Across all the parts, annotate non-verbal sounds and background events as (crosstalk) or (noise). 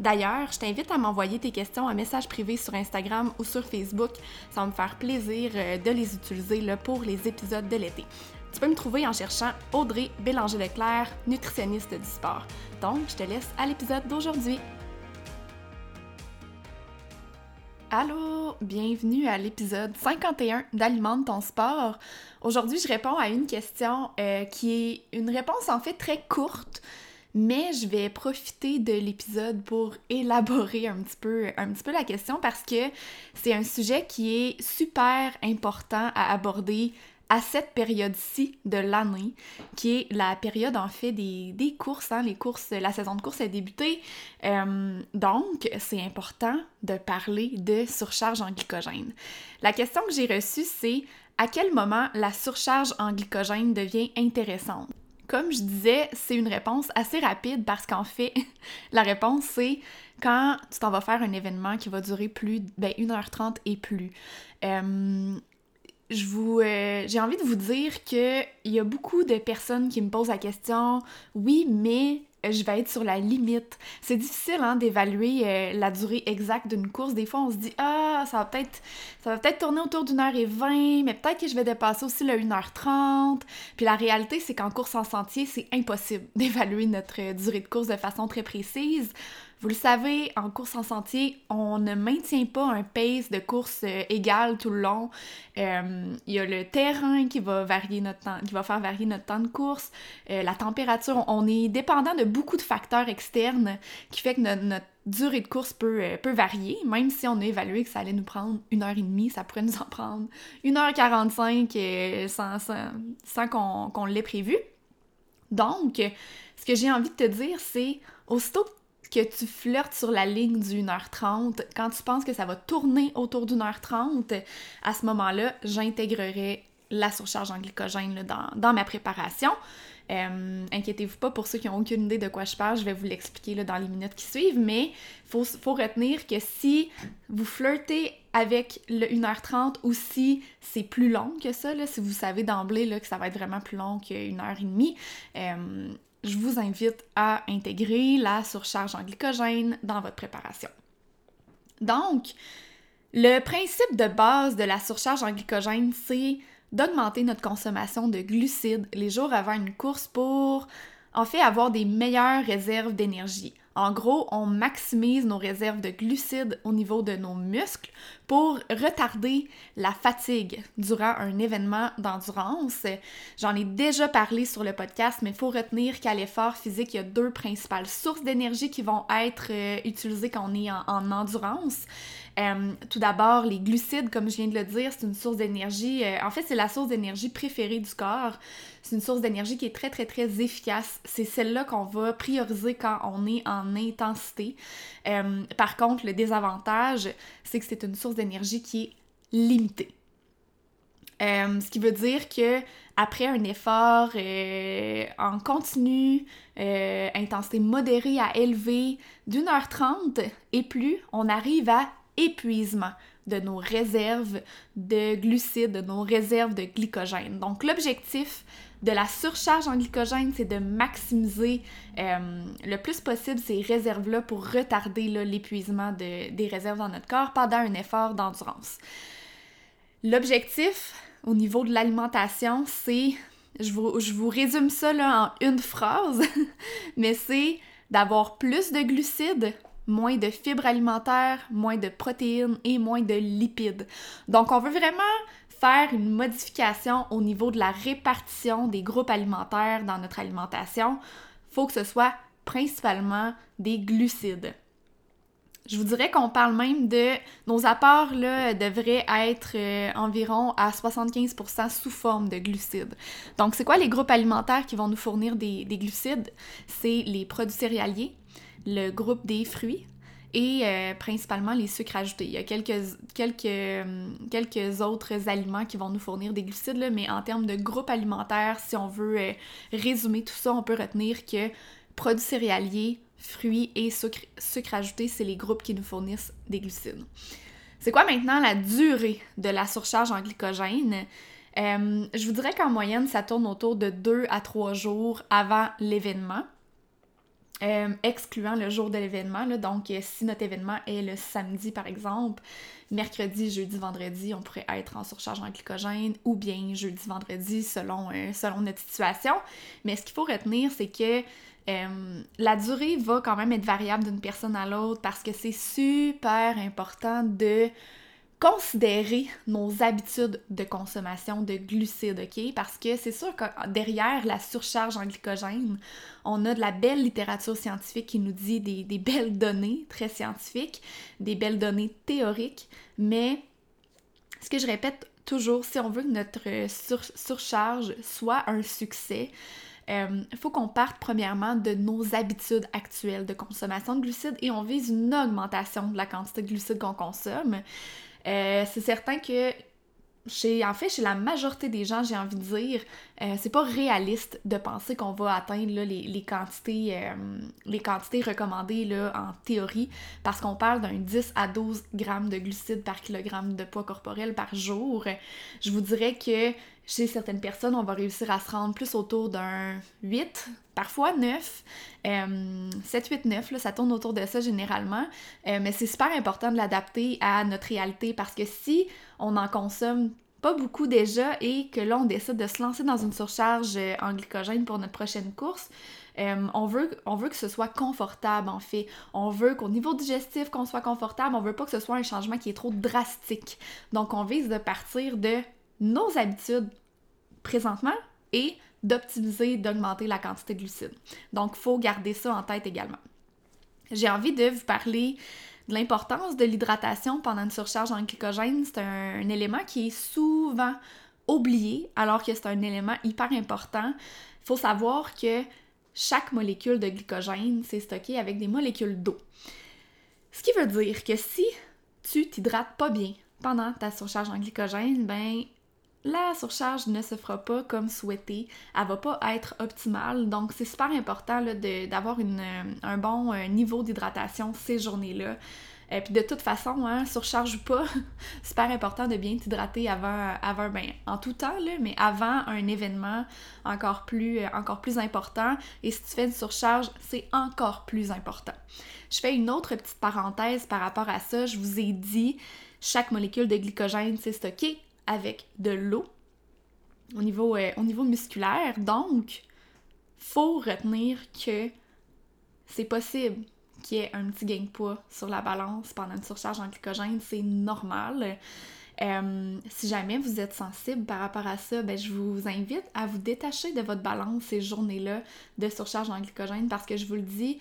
D'ailleurs, je t'invite à m'envoyer tes questions en message privé sur Instagram ou sur Facebook. Ça va me faire plaisir euh, de les utiliser pour les épisodes de l'été. Tu peux me trouver en cherchant Audrey Bélanger-Leclerc, nutritionniste du sport. Donc, je te laisse à l'épisode d'aujourd'hui. Allô, bienvenue à l'épisode 51 d'Alimente ton sport. Aujourd'hui, je réponds à une question euh, qui est une réponse en fait très courte mais je vais profiter de l'épisode pour élaborer un petit, peu, un petit peu la question parce que c'est un sujet qui est super important à aborder à cette période-ci de l'année, qui est la période en fait des, courses, hein, les courses, la saison de course a débuté. Euh, donc, c'est important de parler de surcharge en glycogène. La question que j'ai reçue, c'est à quel moment la surcharge en glycogène devient intéressante? Comme je disais, c'est une réponse assez rapide parce qu'en fait, (laughs) la réponse c'est quand tu t'en vas faire un événement qui va durer plus, ben 1h30 et plus. Euh, je vous, euh, j'ai envie de vous dire que il y a beaucoup de personnes qui me posent la question, oui, mais je vais être sur la limite. C'est difficile hein, d'évaluer euh, la durée exacte d'une course. Des fois, on se dit Ah, ça va peut-être ça peut-être tourner autour d'une heure et vingt, mais peut-être que je vais dépasser aussi le 1h30. Puis la réalité, c'est qu'en course en sentier, c'est impossible (laughs) d'évaluer notre durée de course de façon très précise. Vous le savez, en course en sentier, on ne maintient pas un pace de course euh, égal tout le long. Euh, il y a le terrain qui va varier notre temps, qui va faire varier notre temps de course, euh, la température. On est dépendant de beaucoup de facteurs externes qui fait que notre, durée de course peut, peut, varier, même si on a évalué que ça allait nous prendre une heure et demie, ça pourrait nous en prendre une heure 45 sans, sans, sans qu'on l'ait prévu. Donc, ce que j'ai envie de te dire, c'est aussitôt que que tu flirtes sur la ligne du 1h30, quand tu penses que ça va tourner autour d'une heure 30, à ce moment-là, j'intégrerai la surcharge en glycogène dans, ma préparation. Euh, inquiétez-vous pas pour ceux qui n'ont aucune idée de quoi je parle, je vais vous l'expliquer dans les minutes qui suivent, mais faut, faut, retenir que si vous flirtez avec le 1h30 ou si c'est plus long que ça, si vous savez d'emblée que ça va être vraiment plus long qu'une heure et demie, euh, je vous invite à intégrer la surcharge en glycogène dans votre préparation. Donc, le principe de base de la surcharge en glycogène, c'est d'augmenter notre consommation de glucides les jours avant une course pour, en fait, avoir des meilleures réserves d'énergie. En gros, on maximise nos réserves de glucides au niveau de nos muscles pour retarder la fatigue durant un événement d'endurance. J'en ai déjà parlé sur le podcast, mais il faut retenir qu'à l'effort physique, il y a deux principales sources d'énergie qui vont être euh, utilisées quand on est en, endurance. Euh, tout d'abord, les glucides, comme je viens de le dire, c'est une source d'énergie. Euh, en fait, c'est la source d'énergie préférée du corps. C'est une source d'énergie qui est très, très, très efficace. C'est celle-là qu'on va prioriser quand on est en intensité. Euh, par contre, le désavantage, c'est que c'est une source d'énergie qui est limitée. Ce qui veut dire que après un effort en continu, intensité modérée à élevée d'une heure trente et plus, on arrive à épuisement de nos réserves de glucides, de nos réserves de glycogène. Donc l'objectif de la surcharge en glycogène, c'est de maximiser euh, le plus possible ces réserves-là pour retarder l'épuisement de, des réserves dans notre corps pendant un effort d'endurance. L'objectif au niveau de l'alimentation, c'est, je vous, je vous résume ça là, en une phrase, (laughs) mais c'est d'avoir plus de glucides moins de fibres alimentaires, moins de protéines et moins de lipides. Donc, on veut vraiment faire une modification au niveau de la répartition des groupes alimentaires dans notre alimentation. Il faut que ce soit principalement des glucides. Je vous dirais qu'on parle même de nos apports là, devraient être euh, environ à 75% sous forme de glucides. Donc, c'est quoi les groupes alimentaires qui vont nous fournir des, des glucides? C'est les produits céréaliers, le groupe des fruits et euh, principalement les sucres ajoutés. Il y a euh, quelques autres aliments qui vont nous fournir des glucides, mais en termes de groupe alimentaire, si on veut euh, résumer tout ça, on peut retenir que produits céréaliers, fruits et sucres sucre ajoutés, c'est les groupes qui nous fournissent des glucides. C'est quoi maintenant la durée de la surcharge en glycogène? je vous dirais qu'en moyenne, ça tourne autour de 2 à 3 jours avant l'événement. Euh, excluant le jour de l'événement. Donc, euh, si notre événement est le samedi, par exemple, mercredi, jeudi, vendredi, on pourrait être en surcharge en glycogène ou bien jeudi, vendredi, selon, euh, selon notre situation. Mais ce qu'il faut retenir, c'est que la durée va quand même être variable d'une personne à l'autre parce que c'est super important de considérer nos habitudes de consommation de glucides, OK? Parce que c'est sûr que derrière la surcharge en glycogène, on a de la belle littérature scientifique qui nous dit des, belles données très scientifiques, des belles données théoriques, mais ce que je répète toujours, si on veut que notre surcharge soit un succès, il euh, faut qu'on parte premièrement de nos habitudes actuelles de consommation de glucides et on vise une augmentation de la quantité de glucides qu'on consomme. Euh, c'est certain que chez, en fait, chez la majorité des gens, j'ai envie de dire, euh, c'est pas réaliste de penser qu'on va atteindre les, quantités, euh, les quantités recommandées là, en théorie, parce qu'on parle d'un 10 à 12 grammes de glucides par kilogramme de poids corporel par jour. Je vous dirais que chez certaines personnes, on va réussir à se rendre plus autour d'un 8, parfois 9, 7, 8, 9, ça tourne autour de ça généralement. Euh, mais c'est super important de l'adapter à notre réalité parce que si on en consomme pas beaucoup déjà et que là on décide de se lancer dans une surcharge euh, en glycogène pour notre prochaine course, euh, on, veut, on veut que ce soit confortable en fait. On veut qu'au niveau digestif qu'on soit confortable, on veut pas que ce soit un changement qui est trop drastique. Donc on vise de partir de nos habitudes présentement et d'optimiser, d'augmenter la quantité de glucides. Donc, il faut garder ça en tête également. J'ai envie de vous parler de l'importance de l'hydratation pendant une surcharge en glycogène. C'est un, élément qui est souvent oublié alors que c'est un élément hyper important. Il faut savoir que chaque molécule de glycogène, c'est stocké avec des molécules d'eau. Ce qui veut dire que si tu t'hydrates pas bien pendant ta surcharge en glycogène, ben la surcharge ne se fera pas comme souhaité, elle va pas être optimale, donc c'est super important d'avoir un bon euh, niveau d'hydratation ces journées-là. Et euh, puis de toute façon, hein, surcharge pas, (laughs) super important de bien t'hydrater avant, avant ben, en tout temps, mais avant un événement encore plus, euh, encore plus important. Et si tu fais une surcharge, c'est encore plus important. Je fais une autre petite parenthèse par rapport à ça. Je vous ai dit, chaque molécule de glycogène, c'est stocké avec de l'eau au niveau, euh, au niveau musculaire. Donc, faut retenir que c'est possible qu'il y ait un petit gain de poids sur la balance pendant une surcharge en glycogène, c'est normal. Euh, si jamais vous êtes sensible par rapport à ça, ben, je vous invite à vous détacher de votre balance ces journées-là de surcharge en glycogène parce que je vous le dis,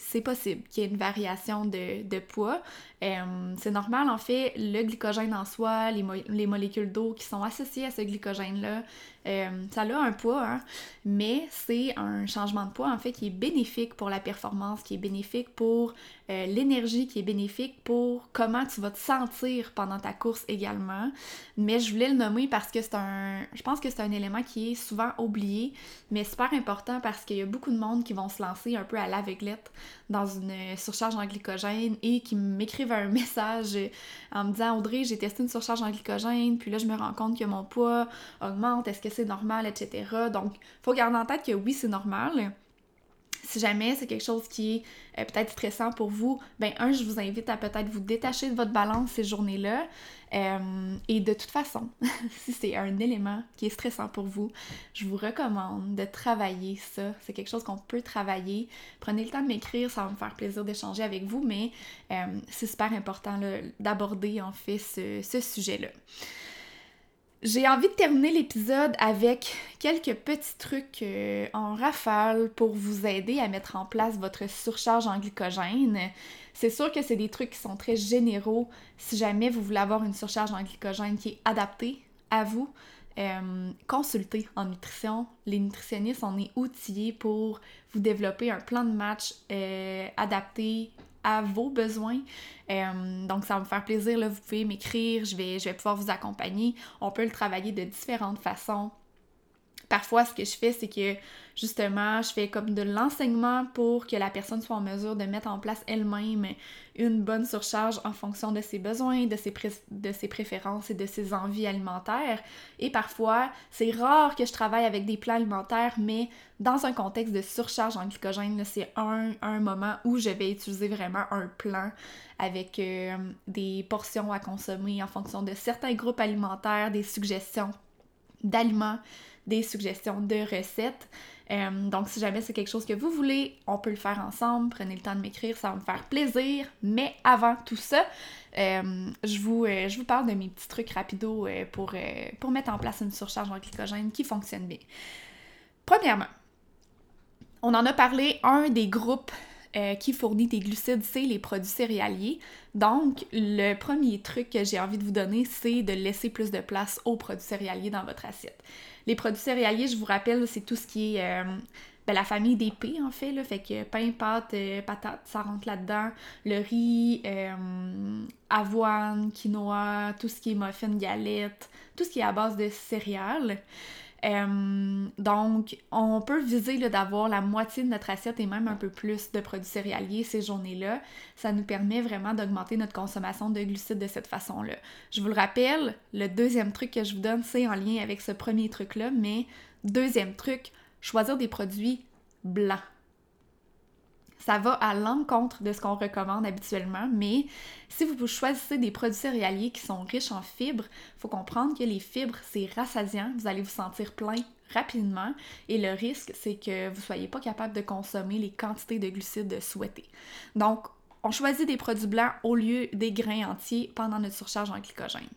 c'est possible qu'il y ait une variation de, poids. Euh, c'est normal, en fait, le glycogène en soi, les, les molécules d'eau qui sont associées à ce glycogène-là, euh, ça a un poids, hein, mais c'est un changement de poids en fait qui est bénéfique pour la performance, qui est bénéfique pour euh, l'énergie, qui est bénéfique pour comment tu vas te sentir pendant ta course également. Mais je voulais le nommer parce que c'est un, je pense que c'est un élément qui est souvent oublié, mais super important parce qu'il y a beaucoup de monde qui vont se lancer un peu à l'aveuglette dans une surcharge en glycogène et qui m'écrivent un (laughs) message en me disant Audrey, j'ai testé une surcharge en glycogène, puis là je me rends compte que mon poids augmente, est-ce que c'est normal, etc. Donc, faut garder en tête que oui, c'est normal. Si jamais c'est quelque chose qui est euh, peut-être stressant pour vous, ben un, je vous invite à peut-être vous détacher de votre balance ces journées-là. Euh, et de toute façon, (laughs) si c'est un élément qui est stressant pour vous, je vous recommande de travailler ça. C'est quelque chose qu'on peut travailler. Prenez le temps de m'écrire, ça va me faire plaisir d'échanger avec vous, mais euh, c'est super important d'aborder en fait ce sujet-là. J'ai envie de terminer l'épisode avec quelques petits trucs euh, en rafale pour vous aider à mettre en place votre surcharge en glycogène. C'est sûr que c'est des trucs qui sont très généraux si jamais vous voulez avoir une surcharge en glycogène qui est adaptée à vous. Euh, consultez en nutrition. Les nutritionnistes, on est outillés pour vous développer un plan de match euh, adapté à vos besoins. Euh, donc, ça va me faire plaisir. Là, vous pouvez m'écrire, je vais, je vais pouvoir vous accompagner. On peut le travailler de différentes façons. Parfois, ce que je fais, c'est que justement, je fais comme de l'enseignement pour que la personne soit en mesure de mettre en place elle-même une bonne surcharge en fonction de ses besoins, de ses, de ses préférences et de ses envies alimentaires. Et parfois, c'est rare que je travaille avec des plans alimentaires, mais dans un contexte de surcharge en glycogène, c'est un, un, moment où je vais utiliser vraiment un plan avec euh, des portions à consommer en fonction de certains groupes alimentaires, des suggestions d'aliments des suggestions de recettes. Euh, donc, si jamais c'est quelque chose que vous voulez, on peut le faire ensemble. Prenez le temps de m'écrire, ça va me faire plaisir. Mais avant tout ça, euh, je, vous, euh, je vous parle de mes petits trucs rapidos pour, pour mettre en place une surcharge en glycogène qui fonctionne bien. Premièrement, on en a parlé, un des groupes qui fournit des glucides, c'est les produits céréaliers. Donc, le premier truc que j'ai envie de vous donner, c'est de laisser plus de place aux produits céréaliers dans votre assiette. Les produits céréaliers, je vous rappelle, c'est tout ce qui est euh, ben, la famille des P en fait, là, fait que pain, pâte, euh, patate, ça rentre là-dedans. Le riz, euh, avoine, quinoa, tout ce qui est muffin, galette, tout ce qui est à base de céréales. Euh, donc, on peut viser d'avoir la moitié de notre assiette et même un peu plus de produits céréaliers ces journées-là. Ça nous permet vraiment d'augmenter notre consommation de glucides de cette façon-là. Je vous le rappelle, le deuxième truc que je vous donne, c'est en lien avec ce premier truc-là, mais deuxième truc, choisir des produits blancs ça va à l'encontre de ce qu'on recommande habituellement, mais si vous choisissez des produits céréaliers qui sont riches en fibres, il faut comprendre que les fibres, c'est rassasiant, vous allez vous sentir plein rapidement et le risque, c'est que vous ne soyez pas capable de consommer les quantités de glucides souhaitées. Donc, on choisit des produits blancs au lieu des grains entiers pendant notre surcharge en glycogène.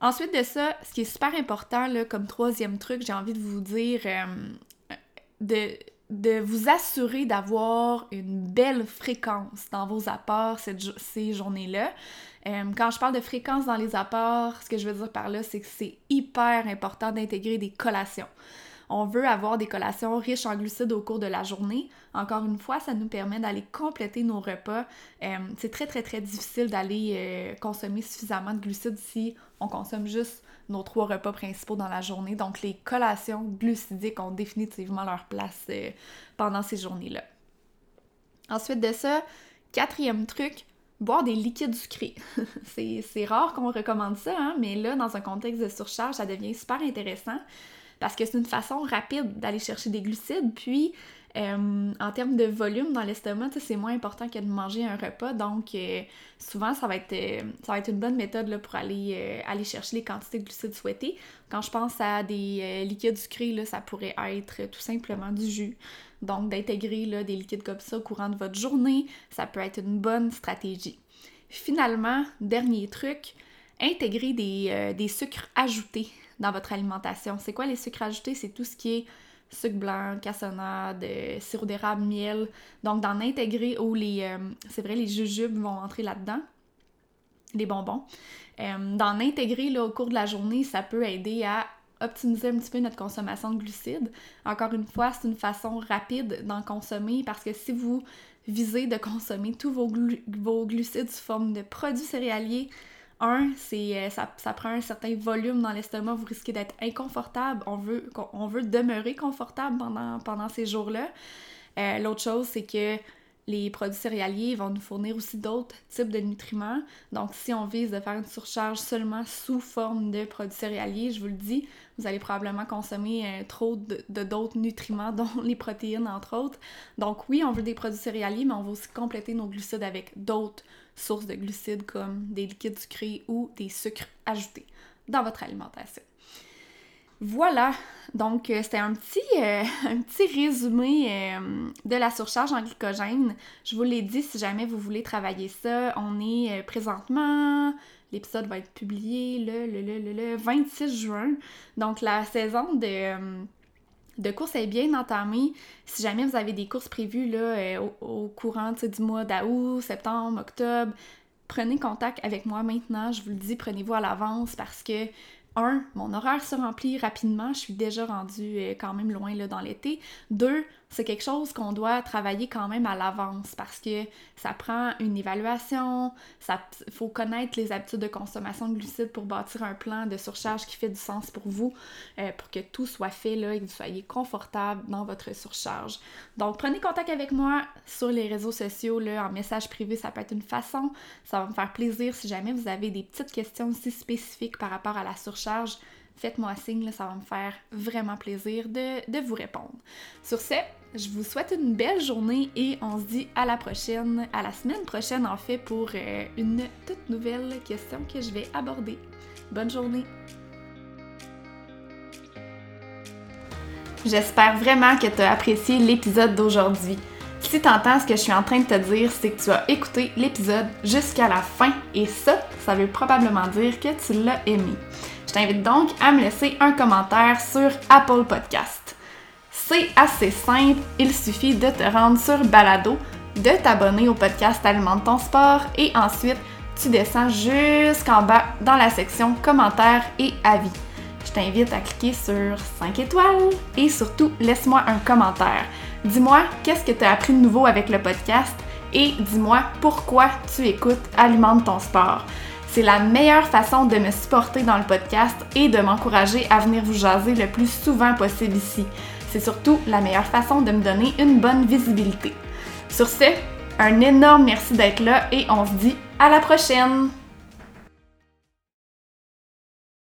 Ensuite de ça, ce qui est super important, là, comme troisième truc, j'ai envie de vous dire euh, de de vous assurer d'avoir une belle fréquence dans vos apports ces journées-là. Euh, quand je parle de fréquence dans les apports, ce que je veux dire par là, c'est que c'est hyper important d'intégrer des collations. On veut avoir des collations riches en glucides au cours de la journée. Encore une fois, ça nous permet d'aller compléter nos repas. Euh, c'est très très très difficile d'aller euh, consommer suffisamment de glucides si on consomme juste nos trois repas principaux dans la journée. Donc les collations glucidiques ont définitivement leur place euh, pendant ces journées-là. Ensuite de ça, quatrième truc, boire des liquides sucrés. (laughs) c'est rare qu'on recommande ça, hein, mais là, dans un contexte de surcharge, ça devient super intéressant parce que c'est une façon rapide d'aller chercher des glucides, puis Euh, en termes de volume dans l'estomac, c'est moins important que de manger un repas. Donc, euh, souvent, ça va, être, euh, ça va être une bonne méthode pour aller, aller chercher les quantités de glucides souhaitées. Quand je pense à des liquides sucrés, ça pourrait être tout simplement du jus. Donc, d'intégrer des liquides comme ça au courant de votre journée, ça peut être une bonne stratégie. Finalement, dernier truc, intégrer des, des sucres ajoutés dans votre alimentation? C'est quoi les sucres ajoutés? C'est tout ce qui est sucre blanc, cassonade, euh, sirop d'érable, miel. Donc d'en intégrer ou les, euh, c'est vrai, les jujubes vont entrer là-dedans, les bonbons. Euh, d'en intégrer au cours de la journée, ça peut aider à optimiser un petit peu notre consommation de glucides. Encore une fois, c'est une façon rapide d'en consommer parce que si vous visez de consommer tous vos, vos glucides sous forme de produits céréaliers, un, c'est euh, ça, ça, prend un certain volume dans l'estomac, vous risquez d'être inconfortable. On veut, on veut demeurer confortable pendant, pendant ces jours-là. Euh, l'autre chose, c'est que les produits céréaliers vont nous fournir aussi d'autres types de nutriments. Donc, si on vise de faire une surcharge seulement sous forme de produits céréaliers, je vous le dis, vous allez probablement consommer euh, trop de d'autres nutriments, (laughs) dont les protéines, entre autres. Donc, oui, on veut des produits céréaliers, mais on veut aussi compléter nos glucides avec d'autres sources de glucides comme des liquides sucrés ou des sucres ajoutés dans votre alimentation. Voilà, donc euh, c'était un petit, euh, (laughs) un petit résumé euh, de la surcharge en glycogène. Je vous l'ai dit, si jamais vous voulez travailler ça, on est présentement, l'épisode va être publié le, le, le, le, 26 juin. Donc la saison de, de course est bien entamée. Si jamais vous avez des courses prévues là, au, au, courant du mois d'août, septembre, octobre, prenez contact avec moi maintenant. Je vous le dis, prenez-vous à l'avance parce que un, mon horaire se remplit rapidement, je suis déjà rendue euh, quand même loin dans l'été. Deux, c'est quelque chose qu'on doit travailler quand même à l'avance parce que ça prend une évaluation, ça faut connaître les habitudes de consommation de glucides pour bâtir un plan de surcharge qui fait du sens pour vous, euh, pour que tout soit fait là et que vous soyez confortable dans votre surcharge. Donc prenez contact avec moi sur les réseaux sociaux, là, en message privé, ça peut être une façon. Ça va me faire plaisir si jamais vous avez des petites questions aussi spécifiques par rapport à la surcharge faites-moi signe, ça va me faire vraiment plaisir de, de, vous répondre. Sur ce, je vous souhaite une belle journée et on se dit à la prochaine, à la semaine prochaine en fait, pour euh, une toute nouvelle question que je vais aborder. Bonne journée! J'espère vraiment que tu as apprécié l'épisode d'aujourd'hui. Si tu entends ce que je suis en train de te dire, c'est que tu as écouté l'épisode jusqu'à la fin et ça, ça veut probablement dire que tu l'as aimé. Je t'invite donc à me laisser un commentaire sur Apple Podcast. C'est assez simple, il suffit de te rendre sur Balado, de t'abonner au podcast Alimente ton sport et ensuite tu descends jusqu'en bas dans la section commentaires et avis. Je t'invite à cliquer sur 5 étoiles et surtout laisse-moi un commentaire. Dis-moi qu'est-ce que tu as appris de nouveau avec le podcast et dis-moi pourquoi tu écoutes Alimente ton sport. C'est la meilleure façon de me supporter dans le podcast et de m'encourager à venir vous jaser le plus souvent possible ici. C'est surtout la meilleure façon de me donner une bonne visibilité. Sur ce, un énorme merci d'être là et on se dit à la prochaine!